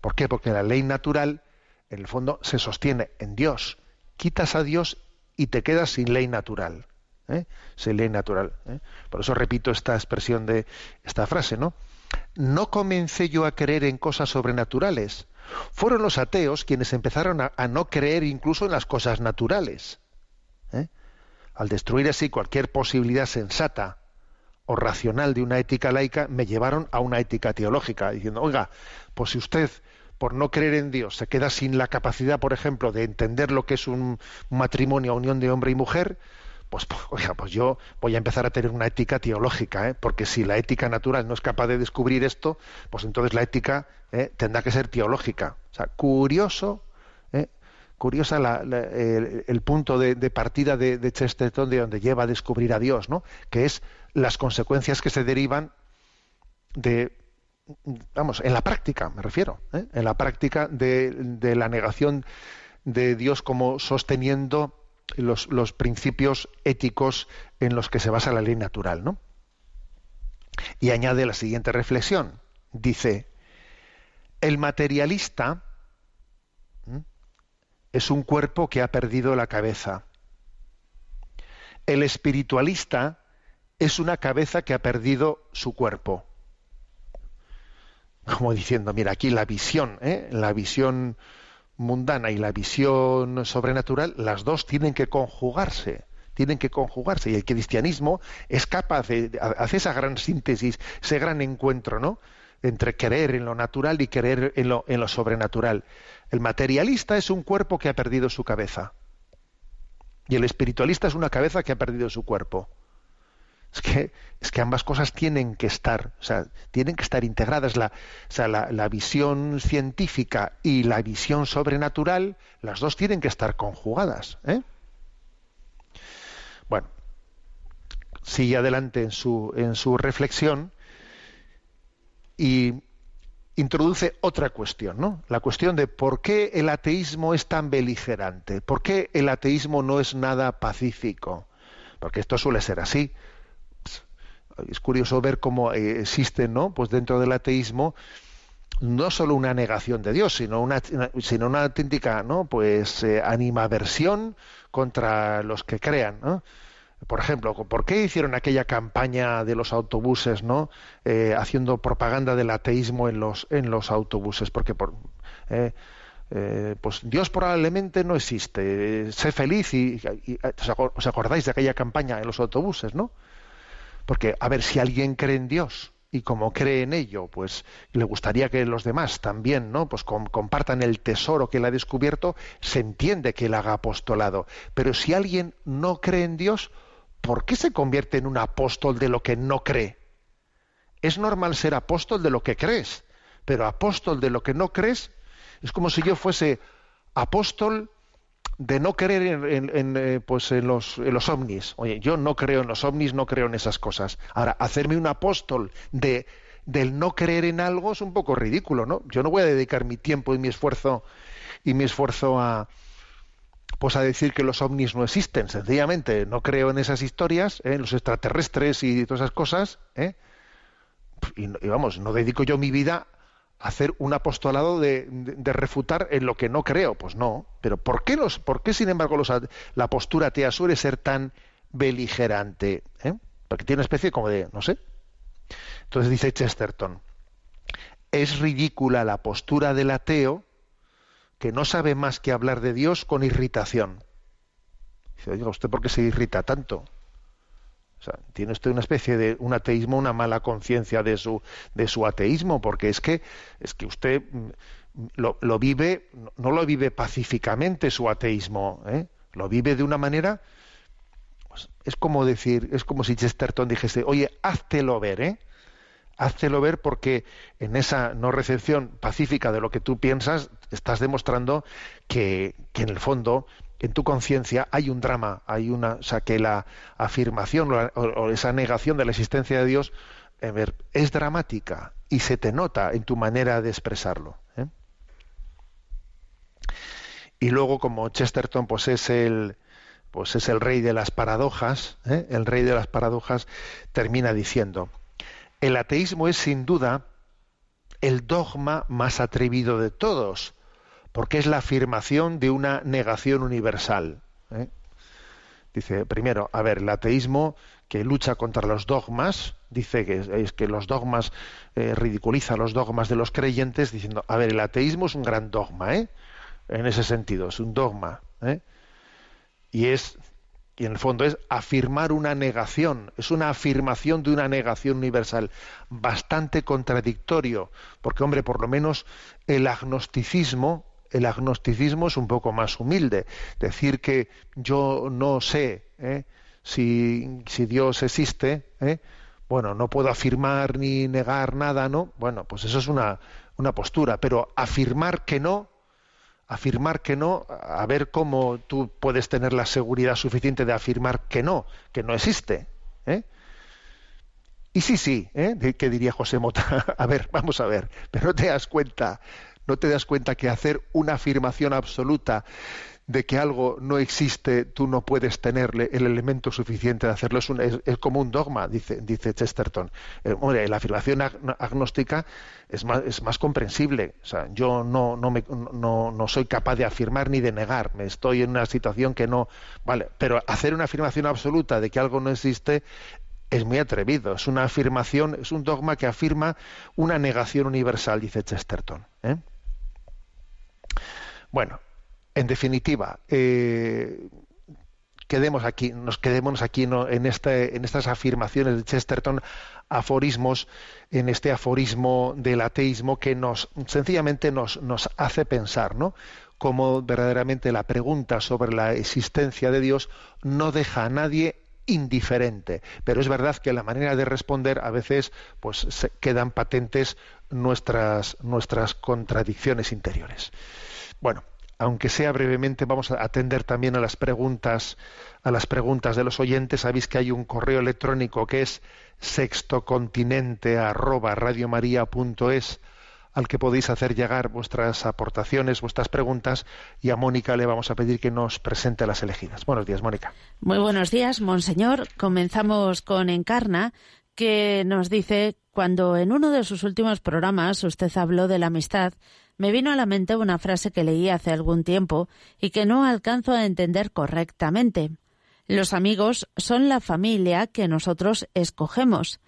¿Por qué? Porque la ley natural, en el fondo, se sostiene en Dios. Quitas a Dios y te quedas sin ley natural. ¿Eh? Sin ley natural. ¿eh? Por eso repito esta expresión de esta frase, ¿no? No comencé yo a creer en cosas sobrenaturales. Fueron los ateos quienes empezaron a, a no creer incluso en las cosas naturales. ¿eh? Al destruir así cualquier posibilidad sensata o racional de una ética laica, me llevaron a una ética teológica, diciendo, oiga, pues si usted por no creer en Dios se queda sin la capacidad, por ejemplo, de entender lo que es un matrimonio, unión de hombre y mujer, pues, pues, oiga, pues yo voy a empezar a tener una ética teológica, ¿eh? porque si la ética natural no es capaz de descubrir esto, pues entonces la ética ¿eh? tendrá que ser teológica. O sea, curioso, ¿eh? curiosa el, punto de, partida de, Chesterton de donde lleva a descubrir a Dios, ¿no? Que es las consecuencias que se derivan de vamos, en la práctica, me refiero, ¿eh? en la práctica de la negación de Dios como sosteniendo los, principios éticos en los que se basa la ley natural, ¿no? Y añade la siguiente reflexión. Dice, el materialista es un cuerpo que ha perdido la cabeza. El espiritualista es una cabeza que ha perdido su cuerpo como diciendo, mira, aquí la visión, ¿eh? la visión mundana y la visión sobrenatural, las dos tienen que conjugarse, tienen que conjugarse. Y el cristianismo es capaz de, de- hace esa gran síntesis, ese gran encuentro, ¿no? Entre creer en lo natural y creer en lo, en lo sobrenatural. El materialista es un cuerpo que ha perdido su cabeza. Y el espiritualista es una cabeza que ha perdido su cuerpo. Es que, ambas cosas tienen que estar, o sea, tienen que estar integradas. La, o sea, la, la visión científica y la visión sobrenatural, las dos tienen que estar conjugadas. ¿eh? Bueno, sigue adelante en su, en su reflexión y introduce otra cuestión, ¿no? La cuestión de por qué el ateísmo es tan beligerante, por qué el ateísmo no es nada pacífico, porque esto suele ser así. Es curioso ver cómo eh, existe, ¿no? Pues dentro del ateísmo no solo una negación de Dios, sino una, sino una auténtica, ¿no? Pues eh, animaversión contra los que crean, ¿no? Por ejemplo, ¿por qué hicieron aquella campaña de los autobuses, ¿no? Eh, haciendo propaganda del ateísmo en los en los autobuses, porque por eh, eh, pues Dios probablemente no existe. sé feliz y, y- os acordáis de aquella campaña en los autobuses, ¿no? Porque a ver si alguien cree en Dios y como cree en ello, pues le gustaría que los demás también, ¿no? Pues com- compartan el tesoro que él ha descubierto, se entiende que él haga apostolado. Pero si alguien no cree en Dios, ¿por qué se convierte en un apóstol de lo que no cree? Es normal ser apóstol de lo que crees, pero apóstol de lo que no crees es como si yo fuese apóstol de no creer en, en- en, eh, pues en los, en los ovnis. Oye, yo no creo en los ovnis, no creo en esas cosas. Ahora, hacerme un apóstol de del no creer en algo es un poco ridículo, ¿no? Yo no voy a dedicar mi tiempo y mi esfuerzo y mi esfuerzo a pues a decir que los ovnis no existen. Sencillamente no creo en esas historias, ¿eh? en los extraterrestres y todas esas cosas, ¿eh? y, vamos, no dedico yo mi vida hacer un apostolado de, refutar en lo que no creo, pues no. Pero ¿por qué, los, por qué sin embargo, los, la postura atea suele ser tan beligerante? eh? Porque tiene una especie como de, no sé. Entonces dice Chesterton, es ridícula la postura del ateo que no sabe más que hablar de Dios con irritación. Dice, oiga, ¿usted por qué se irrita tanto? O sea, tiene usted una especie de un ateísmo, una mala conciencia de su, de su ateísmo, porque es que, es que usted mm, lo, lo vive, no- lo vive pacíficamente su ateísmo, ¿eh? lo vive de una manera, pues, es como decir, es como si Chesterton dijese, oye, háztelo ver, ¿eh? Háztelo ver porque en esa no recepción pacífica de lo que tú piensas, estás demostrando que, que en el fondo, en tu conciencia, hay un drama, hay una, o sea, que la afirmación o, esa negación de la existencia de Dios es dramática y se te nota en tu manera de expresarlo. ¿eh? Y luego, como Chesterton, pues es el, pues es el rey de las paradojas, ¿eh? el rey de las paradojas, termina diciendo, el ateísmo es sin duda el dogma más atrevido de todos, porque es la afirmación de una negación universal. ¿eh? Dice, primero, a ver, el ateísmo que lucha contra los dogmas, dice que es, que los dogmas, eh, ridiculiza los dogmas de los creyentes, diciendo, a ver, el ateísmo es un gran dogma, ¿eh? En ese sentido, es un dogma, ¿eh? Y es, y en el fondo es afirmar una negación, es una afirmación de una negación universal, bastante contradictorio, porque hombre, por lo menos el agnosticismo, el agnosticismo es un poco más humilde, decir que yo no sé ¿eh? si, si Dios existe, ¿eh? bueno, no puedo afirmar ni negar nada, ¿no? Bueno, pues eso es una, una postura, pero afirmar que no, afirmar que no, a ver cómo tú puedes tener la seguridad suficiente de afirmar que no, que no existe. ¿eh? Y sí, sí, ¿eh? ¿qué diría José Mota? A ver, vamos a ver, pero no te das cuenta, no te das cuenta que hacer una afirmación absoluta de que algo no existe, tú no puedes tenerle el elemento suficiente de hacerlo, es, un- es- como un dogma, dice, Chesterton. Eh, la afirmación ag- agnóstica es más, comprensible. O sea, yo no, me- soy capaz de afirmar ni de negar, me estoy en una situación que no... Vale, pero hacer una afirmación absoluta de que algo no existe es muy atrevido, es una afirmación, es un dogma que afirma una negación universal, dice Chesterton. ¿eh? Bueno, en definitiva, eh, quedemos aquí, nos quedémonos aquí en, estas afirmaciones de Chesterton, aforismos, en este aforismo del ateísmo que nos sencillamente nos, hace pensar, ¿no? Cómo verdaderamente la pregunta sobre la existencia de Dios no deja a nadie indiferente, pero es verdad que la manera de responder a veces pues quedan patentes nuestras nuestras contradicciones interiores. Bueno, aunque sea brevemente, vamos a atender también a las preguntas, a las preguntas de los oyentes. Sabéis que hay un correo electrónico que es sextocontinente@radiomaria.es al que podéis hacer llegar vuestras aportaciones, vuestras preguntas, y a Mónica le vamos a pedir que nos presente las elegidas. Buenos días, Mónica. Muy buenos días, monseñor. Comenzamos con Encarna, que nos dice, cuando en uno de sus últimos programas usted habló de la amistad, me vino a la mente una frase que leí hace algún tiempo y que no alcanzo a entender correctamente. Los amigos son la familia que nosotros escogemos.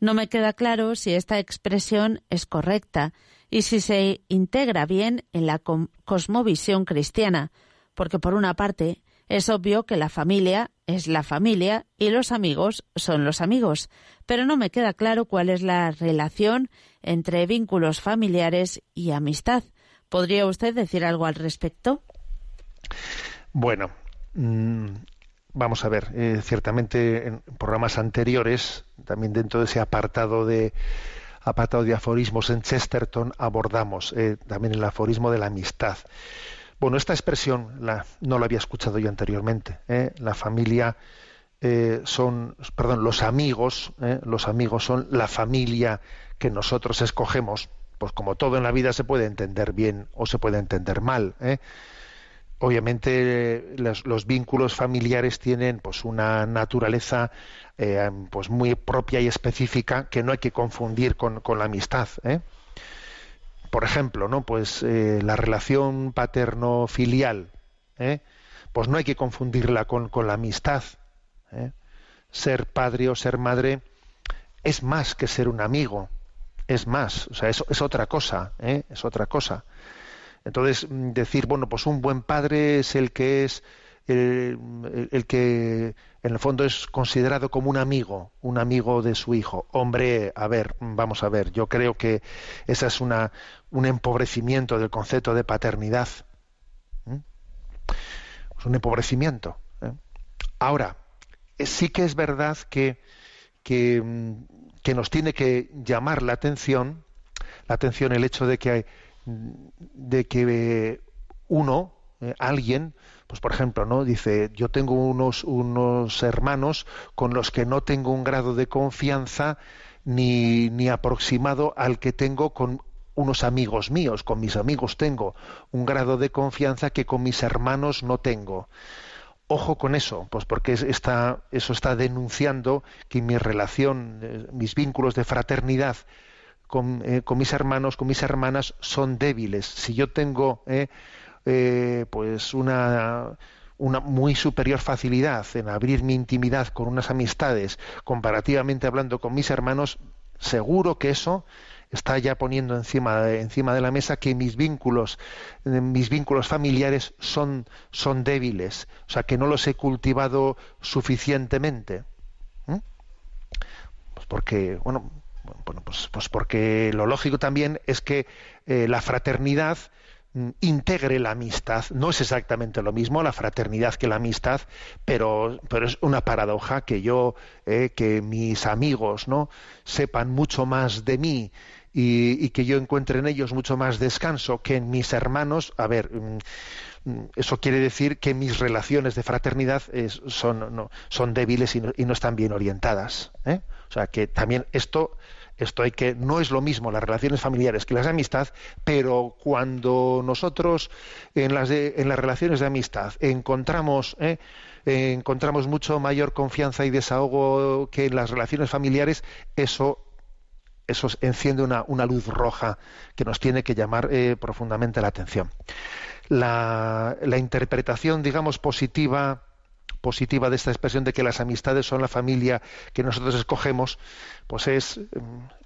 No me queda claro si esta expresión es correcta y si se integra bien en la cosmovisión cristiana, porque por una parte es obvio que la familia es la familia y los amigos son los amigos, pero no me queda claro cuál es la relación entre vínculos familiares y amistad. ¿Podría usted decir algo al respecto? Bueno, mmm, vamos a ver, eh, ciertamente en programas anteriores, también dentro de ese apartado de apartado de aforismos en Chesterton abordamos eh, también el aforismo de la amistad. Bueno, esta expresión la, no la había escuchado yo anteriormente. ¿eh? La familia eh, son, perdón, los amigos, ¿eh? los amigos son la familia que nosotros escogemos. Pues como todo en la vida se puede entender bien o se puede entender mal. ¿eh? obviamente los, los, vínculos familiares tienen pues una naturaleza eh, pues muy propia y específica que no hay que confundir con, con la amistad ¿eh? Por ejemplo no pues eh, la relación paterno filial pues no hay que confundirla con, con la amistad ser padre o ser madre es más que ser un amigo es más o sea es, es otra cosa es otra cosa. Entonces, mm, decir, bueno, pues un buen padre es el que es el, el, el, que en el fondo es considerado como un amigo, un amigo de su hijo. Hombre, a ver, vamos a ver, yo creo que esa es una, un empobrecimiento del concepto de paternidad. ¿Mm? Es un empobrecimiento. ¿eh? Ahora, sí que es verdad que, que, mm, que nos tiene que llamar la atención, la atención el hecho de que de que uno, eh, alguien, pues por ejemplo, ¿no? Dice, yo tengo unos, unos hermanos con los que no tengo un grado de confianza ni, ni aproximado al que tengo con unos amigos míos, con mis amigos tengo un grado de confianza que con mis hermanos no tengo. Ojo con eso, pues porque está, eso está denunciando que mi relación, eh, mis vínculos de fraternidad con, eh, con, mis hermanos, con mis hermanas, son débiles. Si yo tengo eh, eh, pues una, una muy superior facilidad en abrir mi intimidad con unas amistades, comparativamente hablando con mis hermanos, seguro que eso está ya poniendo encima encima de la mesa que mis vínculos mis vínculos familiares son son débiles o sea que no los he cultivado suficientemente pues porque bueno bueno, pues, pues porque lo lógico también es que eh, la fraternidad integre la amistad. No es exactamente lo mismo la fraternidad que la amistad, pero, pero es una paradoja que yo, eh, que mis amigos, ¿no? sepan mucho más de mí y, que yo encuentre en ellos mucho más descanso que en mis hermanos. A ver, mm, eso quiere decir que mis relaciones de fraternidad es, son, son débiles y no, y no, están bien orientadas. ¿eh? O sea que también esto esto hay que no es lo mismo las relaciones familiares que las de amistad, pero cuando nosotros en las en las relaciones de amistad encontramos ¿eh? encontramos mucho mayor confianza y desahogo que en las relaciones familiares, eso eso enciende una, una luz roja que nos tiene que llamar eh, profundamente la atención. La, la interpretación, digamos, positiva positiva de esta expresión de que las amistades son la familia que nosotros escogemos, pues es,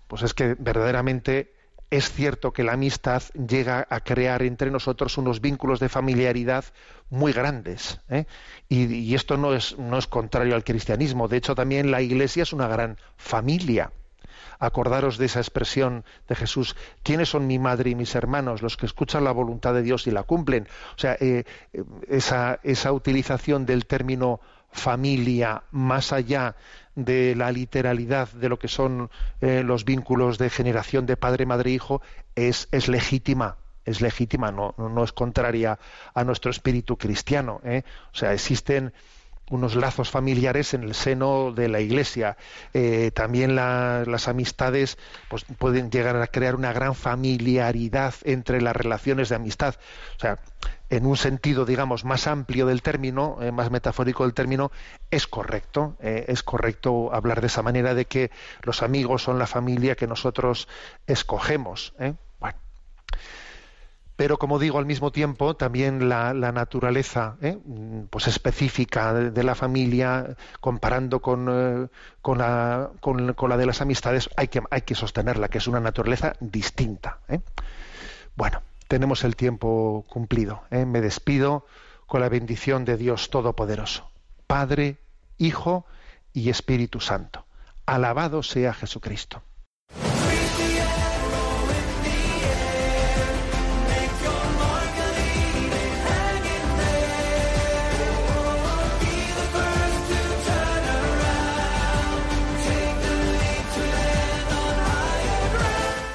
pues es que verdaderamente es cierto que la amistad llega a crear entre nosotros unos vínculos de familiaridad muy grandes. ¿eh? Y, y, esto no es, no es contrario al cristianismo. De hecho, también la Iglesia es una gran familia. Acordaros de esa expresión de Jesús, ¿quiénes son mi madre y mis hermanos? Los que escuchan la voluntad de Dios y la cumplen. O sea, eh, esa, esa utilización del término familia más allá de la literalidad de lo que son eh, los vínculos de generación de padre, madre, hijo, es, es legítima. es legítima, no, no, no es contraria a nuestro espíritu cristiano. ¿eh? O sea, existen unos lazos familiares en el seno de la Iglesia. Eh, también la- las amistades pues, pueden llegar a crear una gran familiaridad entre las relaciones de amistad. O sea, en un sentido, digamos, más amplio del término, eh, más metafórico del término, es correcto. eh, es correcto hablar de esa manera de que los amigos son la familia que nosotros escogemos. Bueno. Pero como digo, al mismo tiempo también la, la naturaleza ¿eh? Mm, pues específica de, la familia, comparando con, eh, con, la, con- la de las amistades, hay que, hay que sostenerla, que es una naturaleza distinta. ¿eh? Bueno, tenemos el tiempo cumplido. ¿eh? Me despido con la bendición de Dios Todopoderoso, Padre, Hijo y Espíritu Santo. Alabado sea Jesucristo.